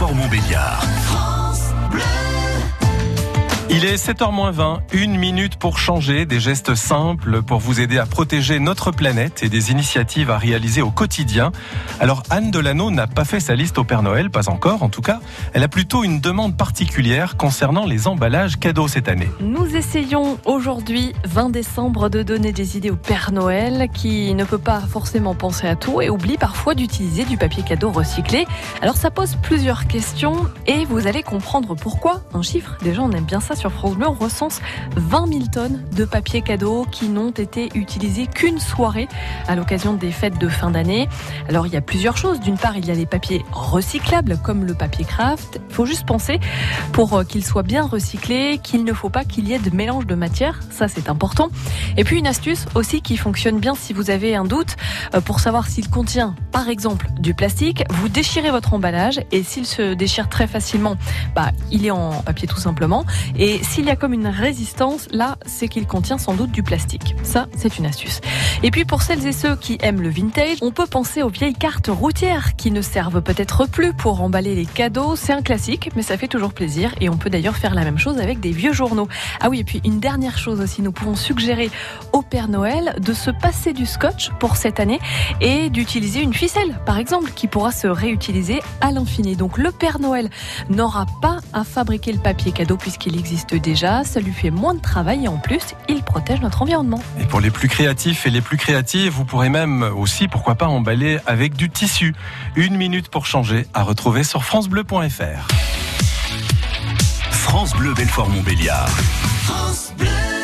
Belfort-Montbéliard. Il est 7h20, une minute pour changer, des gestes simples pour vous aider à protéger notre planète et des initiatives à réaliser au quotidien. Alors Anne Delano n'a pas fait sa liste au Père Noël, pas encore en tout cas. Elle a plutôt une demande particulière concernant les emballages cadeaux cette année. Nous essayons aujourd'hui, 20 décembre, de donner des idées au Père Noël qui ne peut pas forcément penser à tout et oublie parfois d'utiliser du papier cadeau recyclé. Alors ça pose plusieurs questions et vous allez comprendre pourquoi. Un chiffre, déjà on aime bien ça sur France Bleu, on recense 20 000 tonnes de papier cadeau qui n'ont été utilisés qu'une soirée à l'occasion des fêtes de fin d'année. Alors il y a plusieurs choses. D'une part, il y a les papiers recyclables comme le papier craft. Il faut juste penser pour euh, qu'il soit bien recyclé qu'il ne faut pas qu'il y ait de mélange de matière. Ça, c'est important. Et puis une astuce aussi qui fonctionne bien si vous avez un doute euh, pour savoir s'il contient, par exemple, du plastique. Vous déchirez votre emballage et s'il se déchire très facilement, bah, il est en papier tout simplement. Et s'il y a comme une résistance, là, c'est qu'il contient sans doute du plastique. Ça, c'est une astuce. Et puis pour celles et ceux qui aiment le vintage, on peut penser aux vieilles cartes routières qui ne servent peut-être plus pour emballer les cadeaux. C'est un classique, mais ça fait toujours plaisir. Et on peut d'ailleurs faire la même chose avec des vieux journaux. Ah oui, et puis une dernière chose aussi, nous pouvons suggérer au Père Noël de se passer du scotch pour cette année et d'utiliser une ficelle, par exemple, qui pourra se réutiliser à l'infini. Donc le Père Noël n'aura pas à fabriquer le papier cadeau puisqu'il existe déjà, ça lui fait moins de travail et en plus, il protège notre environnement. Et pour les plus créatifs et les plus créatives, vous pourrez même aussi, pourquoi pas, emballer avec du tissu. Une minute pour changer, à retrouver sur francebleu.fr. France Bleu Belfort Montbéliard. France Bleu.